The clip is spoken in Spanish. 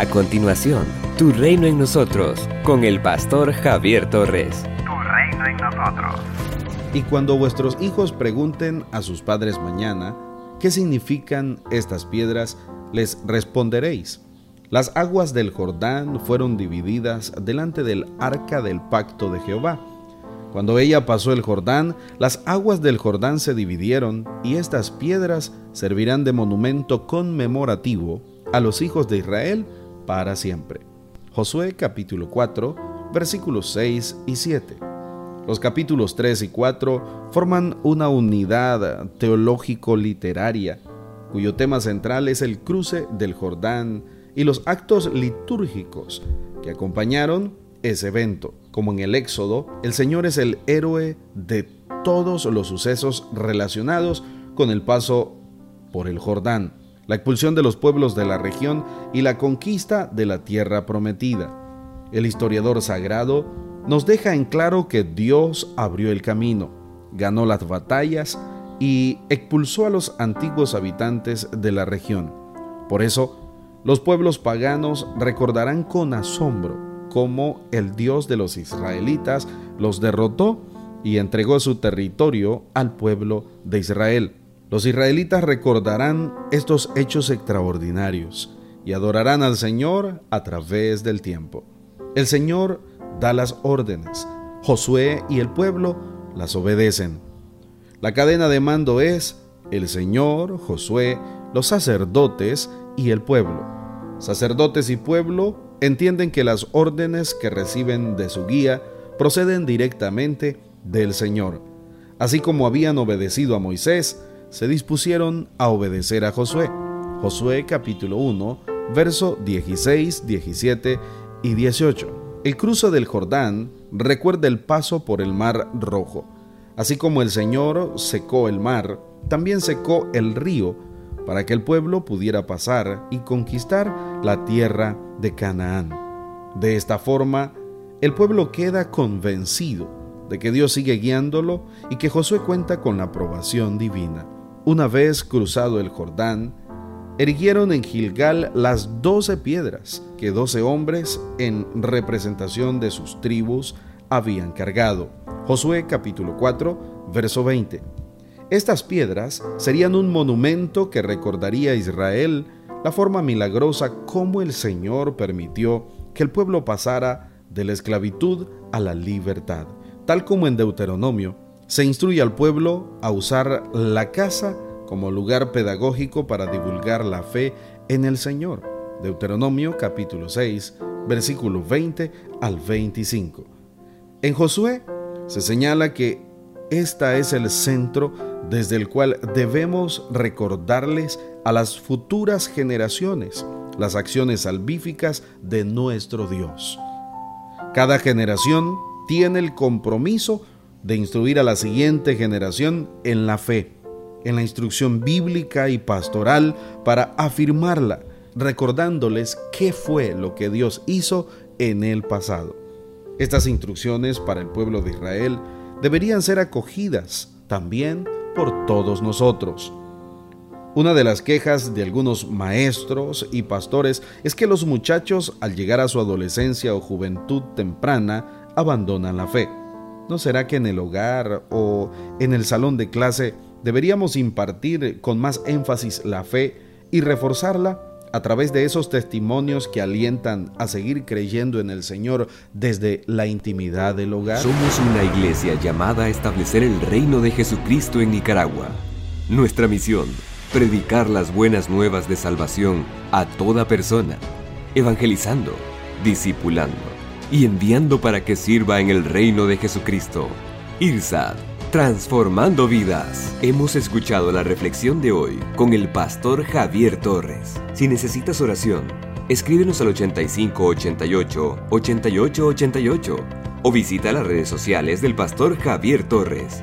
A continuación, Tu Reino en Nosotros, con el pastor Javier Torres. Tu reino en nosotros. Y cuando vuestros hijos pregunten a sus padres mañana, ¿qué significan estas piedras? Les responderéis. Las aguas del Jordán fueron divididas delante del arca del pacto de Jehová. Cuando ella pasó el Jordán, las aguas del Jordán se dividieron y estas piedras servirán de monumento conmemorativo a los hijos de Israel para siempre. Josué capítulo 4 versículos 6 y 7. Los capítulos 3 y 4 forman una unidad teológico-literaria cuyo tema central es el cruce del Jordán y los actos litúrgicos que acompañaron ese evento. Como en el Éxodo, el Señor es el héroe de todos los sucesos relacionados con el paso por el Jordán la expulsión de los pueblos de la región y la conquista de la tierra prometida. El historiador sagrado nos deja en claro que Dios abrió el camino, ganó las batallas y expulsó a los antiguos habitantes de la región. Por eso, los pueblos paganos recordarán con asombro cómo el Dios de los israelitas los derrotó y entregó su territorio al pueblo de Israel. Los israelitas recordarán estos hechos extraordinarios y adorarán al Señor a través del tiempo. El Señor da las órdenes, Josué y el pueblo las obedecen. La cadena de mando es el Señor, Josué, los sacerdotes y el pueblo. Sacerdotes y pueblo entienden que las órdenes que reciben de su guía proceden directamente del Señor. Así como habían obedecido a Moisés, se dispusieron a obedecer a Josué. Josué capítulo 1, verso 16, 17 y 18. El cruce del Jordán recuerda el paso por el mar rojo. Así como el Señor secó el mar, también secó el río para que el pueblo pudiera pasar y conquistar la tierra de Canaán. De esta forma, el pueblo queda convencido de que Dios sigue guiándolo y que Josué cuenta con la aprobación divina. Una vez cruzado el Jordán, erigieron en Gilgal las doce piedras que doce hombres en representación de sus tribus habían cargado. Josué capítulo 4, verso 20. Estas piedras serían un monumento que recordaría a Israel la forma milagrosa como el Señor permitió que el pueblo pasara de la esclavitud a la libertad, tal como en Deuteronomio se instruye al pueblo a usar la casa como lugar pedagógico para divulgar la fe en el Señor. Deuteronomio capítulo 6, versículo 20 al 25. En Josué se señala que esta es el centro desde el cual debemos recordarles a las futuras generaciones las acciones salvíficas de nuestro Dios. Cada generación tiene el compromiso de instruir a la siguiente generación en la fe, en la instrucción bíblica y pastoral para afirmarla, recordándoles qué fue lo que Dios hizo en el pasado. Estas instrucciones para el pueblo de Israel deberían ser acogidas también por todos nosotros. Una de las quejas de algunos maestros y pastores es que los muchachos al llegar a su adolescencia o juventud temprana abandonan la fe. ¿No será que en el hogar o en el salón de clase deberíamos impartir con más énfasis la fe y reforzarla a través de esos testimonios que alientan a seguir creyendo en el Señor desde la intimidad del hogar? Somos una iglesia llamada a establecer el reino de Jesucristo en Nicaragua. Nuestra misión, predicar las buenas nuevas de salvación a toda persona, evangelizando, discipulando y enviando para que sirva en el reino de Jesucristo. IRSAD, transformando vidas. Hemos escuchado la reflexión de hoy con el pastor Javier Torres. Si necesitas oración, escríbenos al 8588 8888 o visita las redes sociales del pastor Javier Torres,